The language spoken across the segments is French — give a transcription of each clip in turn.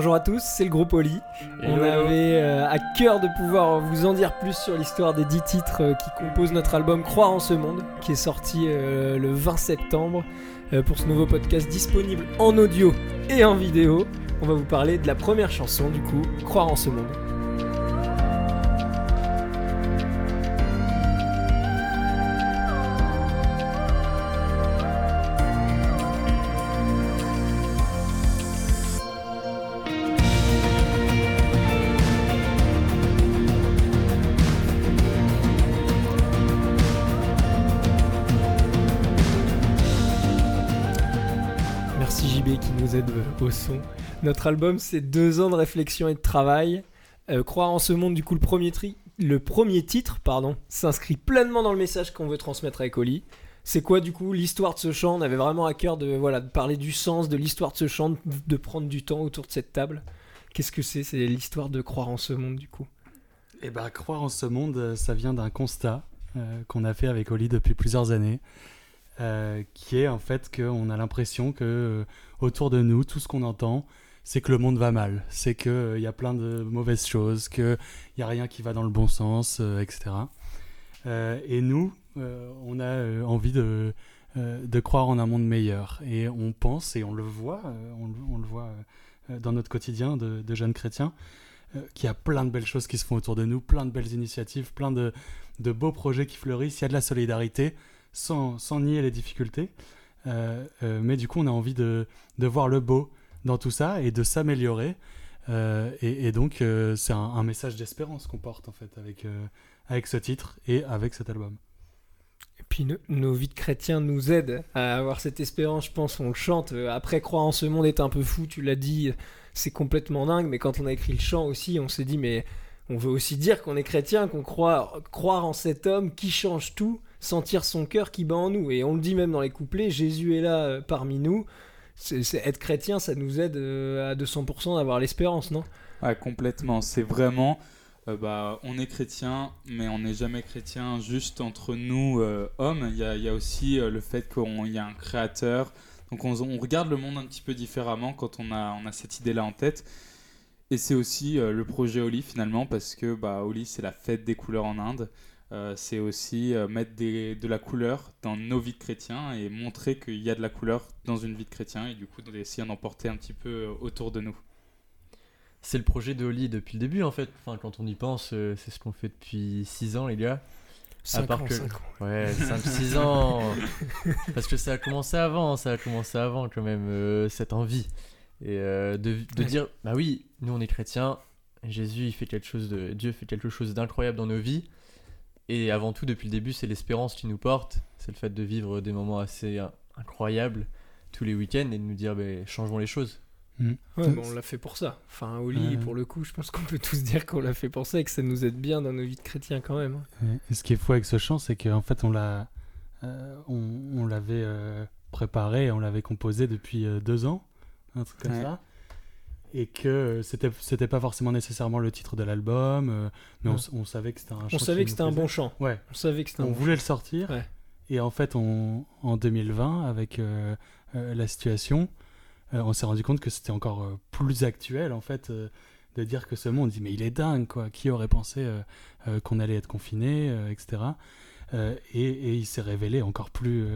Bonjour à tous, c'est le groupe Oli. On Hello, avait euh, à cœur de pouvoir vous en dire plus sur l'histoire des 10 titres euh, qui composent notre album Croire en ce monde, qui est sorti euh, le 20 septembre. Pour ce nouveau podcast disponible en audio et en vidéo, on va vous parler de la première chanson du coup, Croire en ce monde. Son. Notre album, c'est deux ans de réflexion et de travail. Euh, Croire en ce monde, du coup, le premier, titre pardon, s'inscrit pleinement dans le message qu'on veut transmettre avec Oli. C'est quoi, du coup, l'histoire de ce chant? On avait vraiment à cœur de, voilà, parler du sens de l'histoire de ce chant, de, prendre du temps autour de cette table. Qu'est-ce que c'est? C'est l'histoire de croire en ce monde, du coup. Eh ben, croire en ce monde, euh, ça vient d'un constat euh, qu'on a fait avec Oli depuis plusieurs années, euh, qui est en fait qu'on a l'impression que euh, autour de nous, tout ce qu'on entend, c'est que le monde va mal, c'est qu'il y a plein de mauvaises choses, qu'il n'y a rien qui va dans le bon sens, euh, etc. Euh, et nous, euh, on a euh, envie de, euh, de croire en un monde meilleur. Et on pense, et on le voit, euh, on, le- voit euh, dans notre quotidien de, jeunes chrétiens, euh, qu'il y a plein de belles choses qui se font autour de nous, plein de belles initiatives, plein de, de beaux projets qui fleurissent. Il y a de la solidarité, sans, nier les difficultés. Euh, euh, mais du coup, on a envie de, de voir le beau dans tout ça et de s'améliorer. Euh, et, donc, c'est un, message d'espérance qu'on porte en fait avec, avec ce titre et avec cet album. Et puis no- nos vies de chrétiens nous aident à avoir cette espérance, je pense, on le chante. Après, croire en ce monde est un peu fou, tu l'as dit, c'est complètement dingue, mais quand on a écrit le chant aussi, on s'est dit, mais on veut aussi dire qu'on est chrétien, qu'on croit, croire en cet homme qui change tout, sentir son cœur qui bat en nous. Et on le dit même dans les couplets, Jésus est là euh, parmi nous. C'est, être chrétien, ça nous aide euh, à 200% d'avoir l'espérance, non? Ouais, complètement. C'est vraiment, euh, bah, on est chrétien, mais on n'est jamais chrétien juste entre nous hommes. Il y a, aussi le fait qu'il y a un créateur. Donc on, on regarde le monde un petit peu différemment quand on a, on a cette idée-là en tête. Et c'est aussi le projet Oli finalement, parce que bah, Oli, c'est la fête des couleurs en Inde. Euh, c'est aussi euh, mettre des- de la couleur dans nos vies de chrétiens et montrer qu'il y a de la couleur dans une vie de chrétien et du coup d'essayer d'en porter un petit peu euh, autour de nous. C'est le projet de Oli depuis le début en fait. Enfin, quand on y pense, c'est ce qu'on fait depuis 6 ans, les gars. Cinq part ans, que- cinq ans. Ouais, 5-6 ans. Parce que ça a commencé avant, ça a commencé avant quand même, euh, cette envie. Et euh, de, de Ouais. dire, bah oui, nous on est chrétiens, Jésus il fait quelque chose de. Dieu fait quelque chose d'incroyable dans nos vies. Et avant tout, depuis le début, c'est l'espérance qui nous porte. C'est le fait de vivre des moments assez euh, incroyables tous les week-ends et de nous dire, bah, changeons les choses. Mm. Ouais, bon, on l'a fait pour ça. Enfin, Oli, Ouais. pour le coup, je pense qu'on peut tous dire qu'on l'a fait pour ça et que ça nous aide bien dans nos vies de chrétiens quand même. hein. Et ce qui est fou avec ce chant, c'est qu'en fait, on l'a, euh, on, on l'avait euh, préparé, on l'avait composé depuis euh, deux ans, un truc comme Ouais. ça, et que euh, c'était, c'était pas forcément nécessairement le titre de l'album, euh, mais on, savait que c'était un. On savait que c'était un bon chant. Ouais. On savait que On bon voulait le sortir, Ouais. et en fait, on, en 2020, avec euh, euh, la situation, euh, on s'est rendu compte que c'était encore plus actuel, en fait, de dire que ce monde, on dit, mais il est dingue, quoi. Qui aurait pensé qu'on allait être confiné, etc. Et, et il s'est révélé encore plus,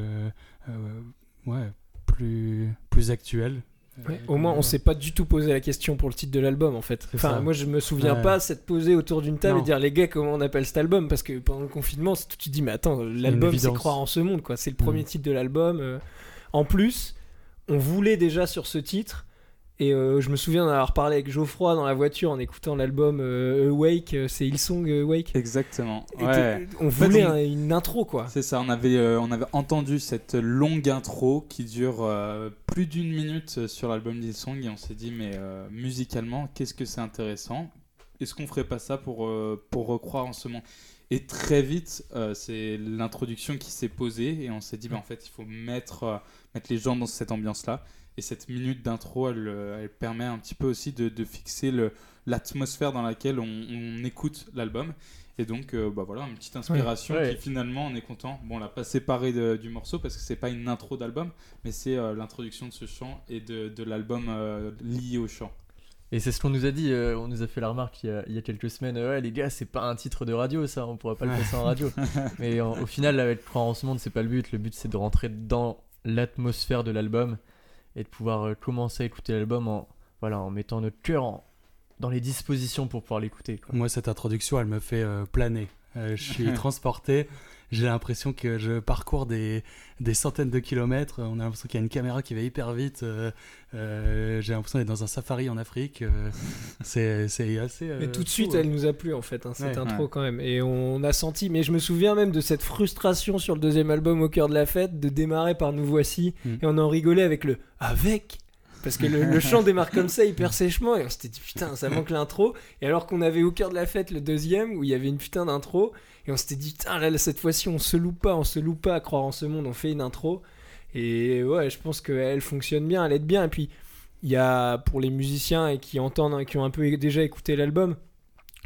ouais, plus, plus actuel. Ouais, au moins, on s'est pas du tout posé la question pour le titre de l'album en fait. C'est Enfin, ça. moi je me souviens Ouais. pas s'être posé autour d'une table Non. et dire les gars comment on appelle cet album? Parce que pendant le confinement, c'est tout tu te dis mais attends, l'album c'est croire en ce monde quoi, c'est le premier Mm. titre de l'album. euh. En plus, on voulait déjà sur ce titre et euh, je me souviens d'avoir parlé avec Geoffroy dans la voiture en écoutant l'album euh, Awake, euh, c'est Hillsong euh, Awake. Exactement. Ouais. On voulait on- une intro quoi. C'est ça, on avait, euh, on avait entendu cette longue intro qui dure plus d'une minute sur l'album d'Hillsong et on s'est dit, mais musicalement, qu'est-ce que c'est intéressant? Est-ce qu'on ferait pas ça pour, pour recroire en ce monde Et très vite, c'est l'introduction qui s'est posée et on s'est dit, bah, en fait, il faut mettre, mettre les gens dans cette ambiance-là. Et cette minute d'intro, elle, euh, elle permet un petit peu aussi de, de fixer l'atmosphère dans laquelle on, on écoute l'album. Et donc, euh, bah voilà, une petite inspiration Ouais. qui finalement, on est content. Bon, on l'a pas séparé de- du morceau parce que c'est pas une intro d'album, mais c'est euh, l'introduction de ce chant et de, de l'album euh, lié au chant. Et c'est ce qu'on nous a dit, on nous a fait la remarque il y a, il y a quelques semaines. Ouais, les gars, c'est pas un titre de radio, ça, on pourra pas le Ouais. passer en radio. Mais en- au final, avec Croire en ce monde, c'est pas le but. Le but, c'est de rentrer dans l'atmosphère de l'album et de pouvoir euh, commencer à écouter l'album en, voilà, en mettant notre cœur en- dans les dispositions pour pouvoir l'écouter. Moi, cette introduction, elle me fait euh, planer. Euh, je suis transporté. J'ai l'impression que je parcours des, des centaines de kilomètres. On a l'impression qu'il y a une caméra qui va hyper vite. Euh, euh, J'ai l'impression d'être dans un safari en Afrique. Euh, c'est c'est assez. euh, Mais tout de suite, elle nous a plu en fait, hein, cette Ouais. intro Ouais. quand même. Et on a senti, mais je me souviens même de cette frustration sur le deuxième album Au cœur de la fête, de démarrer par Nous voici, Mm. et on en rigolait avec le avec. Parce que le, chant démarre comme ça hyper sèchement et on s'était dit putain ça manque l'intro. Et alors qu'on avait au cœur de la fête le deuxième où il y avait une putain d'intro et on s'était dit putain là, cette fois-ci on se loupe pas on se loupe pas à croire en ce monde on fait une intro. Et ouais je pense qu'elle fonctionne bien elle aide bien. Et puis il y a pour les musiciens qui entendent qui ont un peu déjà écouté l'album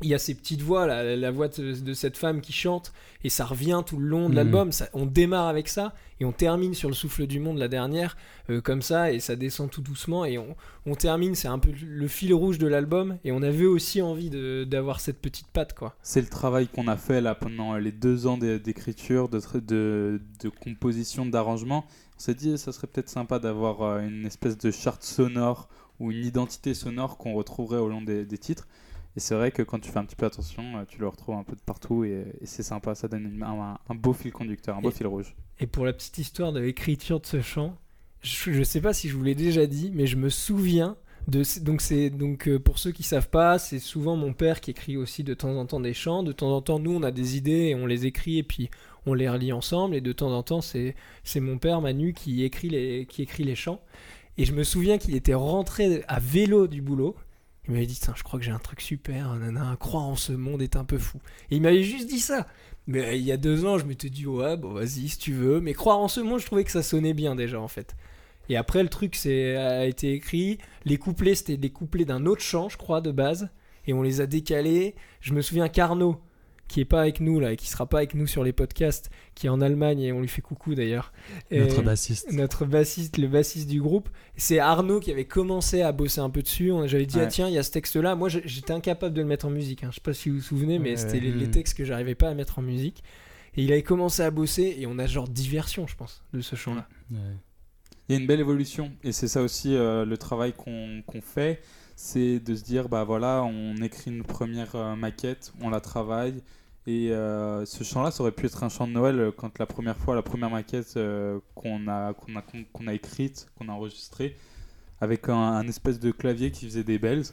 il y a ces petites voix la, la voix de, de cette femme qui chante et ça revient tout le long de Mhm. l'album on démarre avec ça et on termine sur le souffle du monde la dernière euh, comme ça et ça descend tout doucement et on, on termine c'est un peu le fil rouge de l'album et on avait aussi envie d'avoir cette petite patte quoi C'est le travail qu'on a fait là pendant les deux ans d'é- d'écriture, de, tra- de, de composition, d'arrangement. On s'est dit, ça serait peut-être sympa d'avoir euh, une espèce de charte sonore ou une identité sonore qu'on retrouverait au long des, des titres. Et c'est vrai que quand tu fais un petit peu attention, euh, tu le retrouves un peu de partout et, et c'est sympa, ça donne une- un, un beau fil conducteur, un beau Et- fil rouge. Et pour la petite histoire de l'écriture de ce chant, je, je sais pas si je vous l'ai déjà dit, mais je me souviens de donc c'est donc euh, pour ceux qui savent pas, c'est souvent mon père qui écrit aussi de temps en temps des chants. De temps en temps, nous on a des idées et on les écrit et puis on les relit ensemble. Et de temps en temps, c'est c'est mon père Manu qui écrit les qui écrit les chants. Et je me souviens qu'il était rentré à vélo du boulot. Il m'avait dit, je crois que j'ai un truc super, nana, croire en ce monde est un peu fou. Et il m'avait juste dit ça. Mais euh, il y a deux ans, je m'étais dit, ouais, bon, vas-y, si tu veux. Mais croire en ce monde, je trouvais que ça sonnait bien déjà, en fait. Et après, le truc a été écrit. Les couplets, c'était des couplets d'un autre chant, je crois, de base. Et on les a décalés. Je me souviens qu'Arnaud, qui est pas avec nous, là, et qui sera pas avec nous sur les podcasts, qui est en Allemagne, et on lui fait coucou d'ailleurs. Notre bassiste. notre bassiste, le bassiste du groupe, c'est Arnaud qui avait commencé à bosser un peu dessus. J'avais dit, ah tiens, il y a ce texte-là. Moi, je- j'étais incapable de le mettre en musique. hein. Je sais pas si vous vous souvenez, mais Ouais, c'était les, les textes que j'arrivais pas à mettre en musique. Et il avait commencé à bosser, et on a genre diversion, je pense, de ce chant-là. Ouais. Il y a une belle évolution et c'est ça aussi euh, le travail qu'on qu'on fait, c'est de se dire bah voilà on écrit une première euh, maquette, on la travaille et euh, ce chant-là ça aurait pu être un chant de Noël euh, quand la première fois la première maquette euh, qu'on a qu'on a qu'on qu'on a écrite, qu'on a enregistrée avec un, un espèce de clavier qui faisait des bells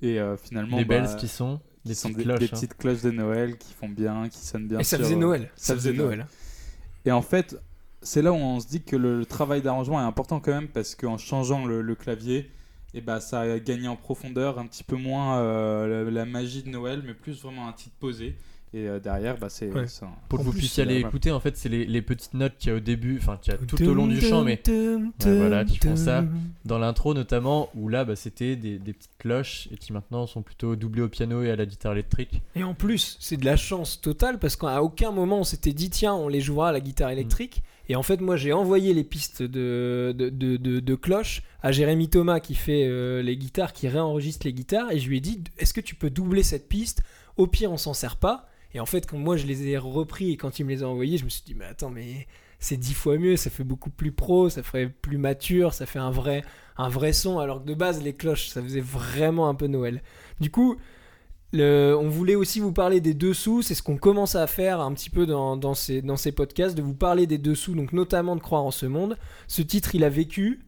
et euh, finalement les bah, bells qui sont qui des sont petites des, cloches. des hein. petites cloches de Noël qui font bien, qui sonnent bien. et ça sur, faisait Noël. ça faisait Noël. Et en fait, c'est là où on se dit que le, le travail d'arrangement est important quand même parce qu'en changeant le, le clavier, et bah, ça a gagné en profondeur, un petit peu moins euh, la, la magie de Noël, mais plus vraiment un titre posé. Et euh, derrière, bah, c'est Ouais. c'est un- Pour que vous puissiez aller ouais. écouter, en fait, c'est les, les petites notes qu'il y a au début, enfin, qu'il y a tout au long du chant, mais voilà, qui font ça. dans l'intro notamment, où là, bah, c'était des, des petites cloches et qui maintenant sont plutôt doublées au piano et à la guitare électrique. Et en plus, c'est de la chance totale parce qu'à aucun moment on s'était dit tiens, on les jouera à la guitare électrique. Et en fait, moi j'ai envoyé les pistes de, de, de, de- à Jérémy Thomas qui fait euh, les guitares, qui réenregistre les guitares. Et je lui ai dit est-ce que tu peux doubler cette piste? Au pire, on s'en sert pas. Et en fait, quand moi je les ai repris et quand il me les a envoyés, je me suis dit mais attends, mais c'est dix fois mieux, ça fait beaucoup plus pro, ça ferait plus mature, ça fait un vrai, un vrai son. Alors que de base, les cloches, ça faisait vraiment un peu Noël. Du coup, le- on voulait aussi vous parler des dessous, c'est ce qu'on commence à faire un petit peu dans, dans ces, dans ces podcasts, de vous parler des dessous, donc notamment de Croire en ce monde. Ce titre, il a vécu,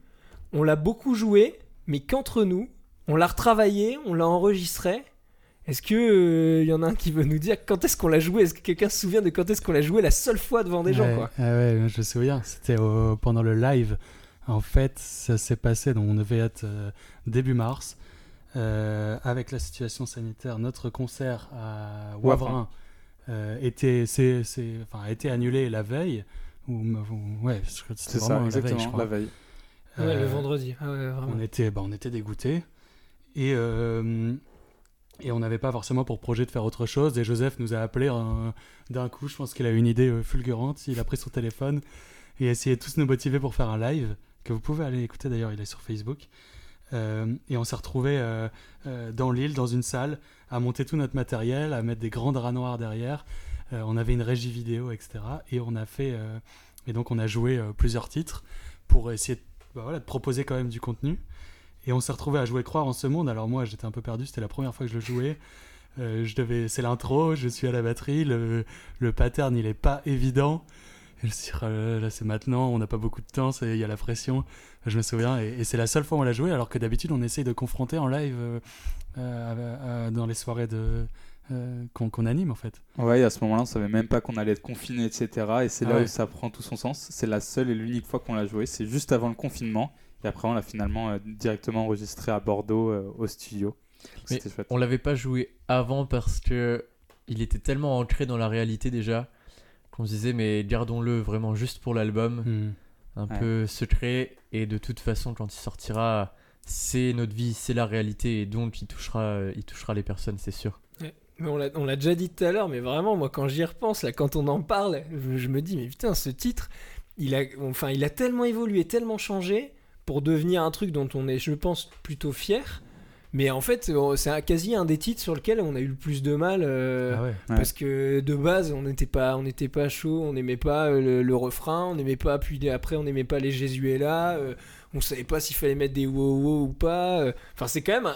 on l'a beaucoup joué, mais qu'entre nous, on l'a retravaillé, on l'a enregistré. Est-ce que euh, y en a un qui veut nous dire quand est-ce qu'on l'a joué? Est-ce que quelqu'un se souvient de quand est-ce qu'on l'a joué la seule fois devant des gens ouais, quoi? ah ouais, je me souviens, c'était au- pendant le live. En fait, ça s'est passé, donc on devait être euh, début mars. Euh, avec la situation sanitaire, notre concert à Wavrin euh, était, c'est- c'est- enfin, a été annulé la veille. Ou, ou- ouais, c'était ça, vraiment la veille, je exactement, crois. la veille. Ouais, le vendredi. Ah ouais, on était, bah, on était dégoûtés. Et, euh, et on n'avait pas forcément pour projet de faire autre chose. Et Joseph nous a appelé euh, d'un coup. Je pense qu'il a eu une idée euh, fulgurante. Il a pris son téléphone et a essayé de tous nous motiver pour faire un live que vous pouvez aller écouter d'ailleurs. Il est sur Facebook. Euh, et on s'est retrouvé dans l'île, dans une salle, à monter tout notre matériel, à mettre des grands draps noirs derrière. on avait une régie vidéo, etc. Et on a fait, et donc on a joué plusieurs titres pour essayer bah de proposer quand même du contenu. Et on s'est retrouvé à jouer Croire en ce monde. Alors moi, j'étais un peu perdu. C'était la première fois que je le jouais. Euh, je devais, c'est l'intro. Je suis à la batterie. Le, le pattern, il est pas évident. Et je me là, c'est maintenant. On n'a pas beaucoup de temps. Il y a la pression. Je me souviens. Et, c'est la seule fois où on l'a joué. Alors que d'habitude, on essaye de confronter en live euh, euh, dans les soirées de qu'on anime en fait. Ouais, à ce moment-là, on savait même pas qu'on allait être confiné, etc. Et c'est là où ça prend tout son sens. C'est la seule et l'unique fois qu'on l'a joué. C'est juste avant le confinement. Et après, on l'a finalement euh, directement enregistré à Bordeaux euh, au studio. C'était chouette. On l'avait pas joué avant parce que il était tellement ancré dans la réalité déjà qu'on se disait mais gardons-le vraiment juste pour l'album, hmm. un peu secret et de toute façon quand il sortira c'est notre vie, c'est la réalité et donc il touchera, il touchera les personnes, c'est sûr. Mais on l'a déjà dit tout à l'heure, mais vraiment, moi, quand j'y repense, là, quand on en parle, je, je, me dis, mais putain, ce titre, il a, enfin, il a tellement évolué, tellement changé, pour devenir un truc dont on est, je pense, plutôt fier. Mais en fait, c'est quasi un des titres sur lequel on a eu le plus de mal. Euh, ah parce que de base, on n'était pas, on n'était pas chaud, on n'aimait pas euh, le, refrain, on n'aimait pas, puis après, on n'aimait pas les Jésuélas, euh, on savait pas s'il fallait mettre des wow, wow ou pas. Enfin, c'est quand même.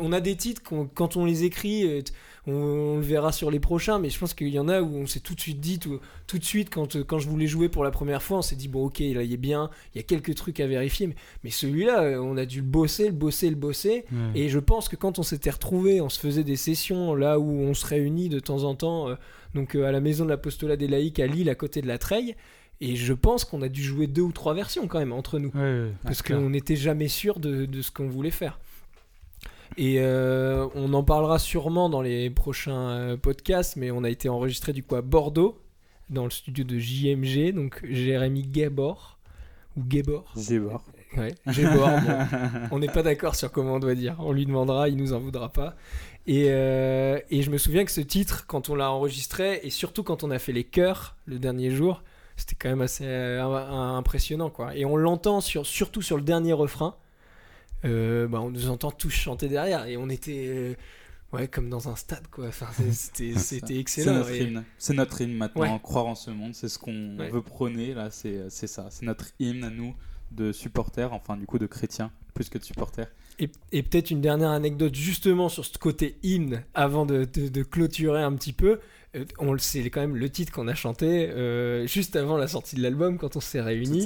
on a des titres, quand on les écrit on, le verra sur les prochains, mais je pense qu'il y en a où on s'est tout de suite dit, tout, tout de suite, quand, quand je voulais jouer pour la première fois, on s'est dit, bon, ok, là, il est bien, il y a quelques trucs à vérifier, mais, mais celui-là, euh, on a dû le bosser, le bosser, le bosser, et je pense que quand on s'était retrouvé, on se faisait des sessions là où on se réunit de temps en temps, euh, donc euh, à la maison de l'apostolat des laïcs à Lille, à côté de la Treille, et je pense qu'on a dû jouer deux ou trois versions quand même entre nous. parce qu'on n'était jamais sûr de, de ce qu'on voulait faire. Et euh, on en parlera sûrement dans les prochains euh, podcasts, mais on a été enregistré du coup à Bordeaux, dans le studio de JMG, donc Jérémy Gabor. Ou Gabor. Gabor. Ouais, Gabor. on n'est pas d'accord sur comment on doit dire. On lui demandera, il nous en voudra pas. Et, euh, et je me souviens que ce titre, quand on l'a enregistré, et surtout quand on a fait les chœurs le dernier jour, c'était quand même assez impressionnant. quoi. Et on l'entend sur, surtout sur le dernier refrain euh, bah, on nous entend tous chanter derrière. Et on était euh, ouais comme dans un stade quoi. Enfin, c'était excellent c'est notre, hymne maintenant croire en ce monde c'est ce qu'on veut prôner là c'est ça. C'est notre hymne à nous de supporters enfin du coup de chrétiens plus que de supporters. Et, et peut-être une dernière anecdote justement sur ce côté hymne avant de, de, de clôturer un petit peu euh, on c'est quand même le titre qu'on a chanté euh, juste avant la sortie de l'album quand on s'est réunis.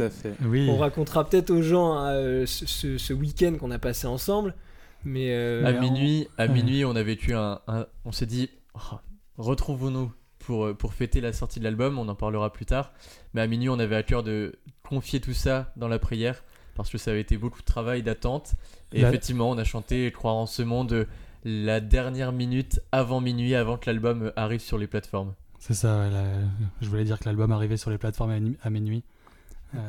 On racontera peut-être aux gens euh, ce, week-end qu'on a passé ensemble. Mais à minuit, à minuit, on a vécu un, on s'est dit, oh, retrouvons-nous pour pour fêter la sortie de l'album. On en parlera plus tard. Mais à minuit, on avait à cœur de confier tout ça dans la prière parce que ça avait été beaucoup de travail, d'attente. Et effectivement, on a chanté Croire en ce monde la dernière minute avant minuit, avant que l'album arrive sur les plateformes. C'est ça, je voulais dire que l'album arrivait sur les plateformes à, minuit.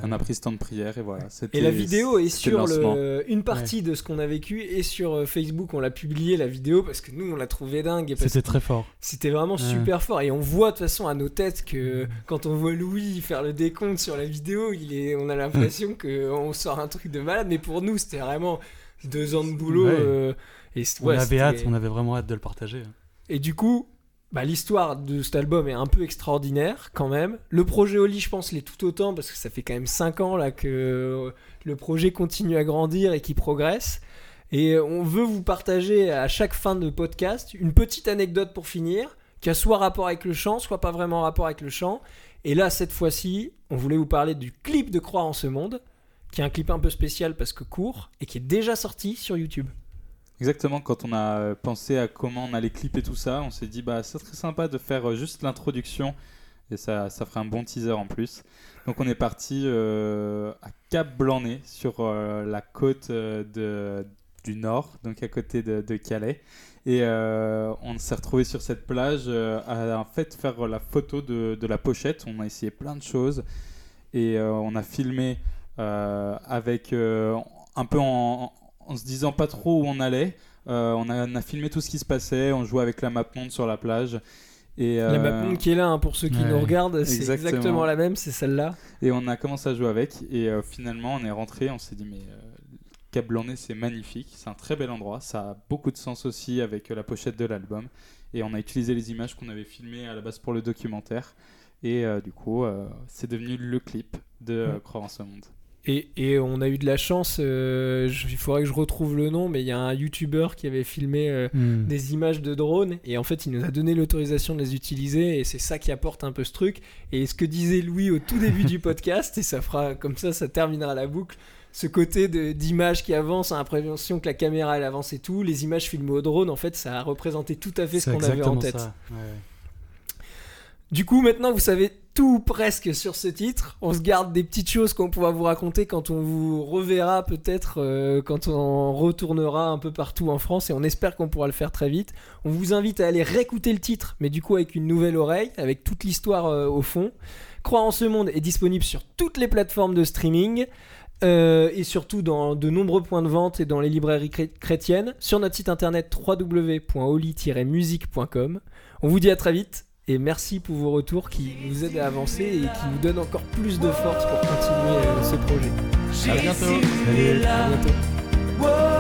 On a pris ce temps de prière et voilà. Et la vidéo est sur le, une partie de ce qu'on a vécu et sur euh, Facebook on l'a publié la vidéo parce que nous on l'a trouvé dingue. C'était très fort. C'était vraiment super fort et on voit de toute façon à nos têtes que quand on voit Louis faire le décompte sur la vidéo, il est, on a l'impression qu'on sort un truc de malade mais pour nous c'était vraiment deux ans de boulot. Euh, on avait hâte, on avait vraiment hâte de le partager. Et du coup, bah, l'histoire de cet album est un peu extraordinaire quand même. Le projet Oli, je pense, l'est tout autant parce que ça fait quand même 5 ans là que le projet continue à grandir et qui progresse. Et on veut vous partager à chaque fin de podcast une petite anecdote pour finir, qui a soit rapport avec le chant, soit pas vraiment rapport avec le chant. Et là, cette fois-ci, on voulait vous parler du clip de Croire en ce monde, qui est un clip un peu spécial parce que court et qui est déjà sorti sur YouTube. Exactement, quand on a pensé à comment on allait clipper tout ça, on s'est dit bah ça serait sympa de faire euh, juste l'introduction et ça, ça ferait un bon teaser en plus. Donc on est parti euh, à Cap blanc sur euh, la côte de, du nord, donc à côté de, Calais. Et on s'est retrouvé sur cette plage à en fait faire la photo de, de, la pochette. On a essayé plein de choses et on a filmé avec un peu en, en se disant pas trop où on allait. Euh, on, a, filmé tout ce qui se passait, on jouait avec la map monde sur la plage. Et La map euh, monde qui est là, hein, pour ceux qui nous regardent, c'est exactement. la même, c'est celle-là. Et on a commencé à jouer avec, et euh, finalement on est rentré, on s'est dit mais Cap Blanc-Nez, c'est magnifique. C'est un très bel endroit. Ça a beaucoup de sens aussi avec la pochette de l'album. Et on a utilisé les images qu'on avait filmées à la base pour le documentaire. Et du coup, c'est devenu le clip de Croire en ce monde. Et, et on a eu de la chance, euh, je- il faudrait que je retrouve le nom, mais il y a un YouTuber qui avait filmé euh, Hmm. des images de drones et en fait il nous a donné l'autorisation de les utiliser et c'est ça qui apporte un peu ce truc. Et ce que disait Louis au tout début du podcast, et ça fera comme ça, ça terminera la boucle. Ce côté d'images qui avancent, on a l'impression que la caméra elle avance et tout, les images filmées au drone, en fait ça a représenté tout à fait ce qu'on avait en tête. ça. Ouais, ouais. Du coup, maintenant, vous savez tout presque sur ce titre. On se garde des petites choses qu'on pourra vous raconter quand on vous reverra peut-être, euh, quand on retournera un peu partout en France et on espère qu'on pourra le faire très vite. On vous invite à aller réécouter le titre, mais du coup avec une nouvelle oreille, avec toute l'histoire euh, au fond. Croire en ce monde est disponible sur toutes les plateformes de streaming. euh, et surtout dans de nombreux points de vente et dans les librairies chré- chrétiennes, sur notre site internet www.oli-musique.com. On vous dit à très vite et merci pour vos retours qui nous aident à avancer et qui nous donnent encore plus de force pour continuer euh, ce projet. À bientôt. Salut. À bientôt. Whoa.